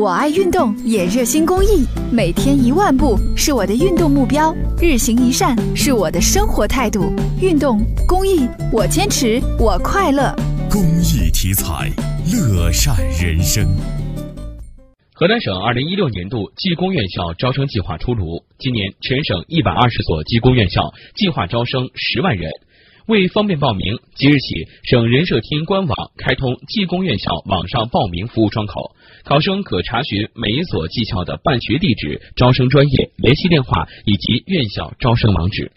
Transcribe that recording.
我爱运动，也热心公益，每天一万步是我的运动目标，日行一善是我的生活态度。运动公益，我坚持，我快乐。公益题材，乐善人生。河南省二零一六年度技工院校招生计划出炉，今年全省一百二十所技工院校计划招生十万人。为方便报名，即日起，省人社厅官网开通技工院校网上报名服务窗口，考生可查询每一所技校的办学地址、招生专业、联系电话以及院校招生网址。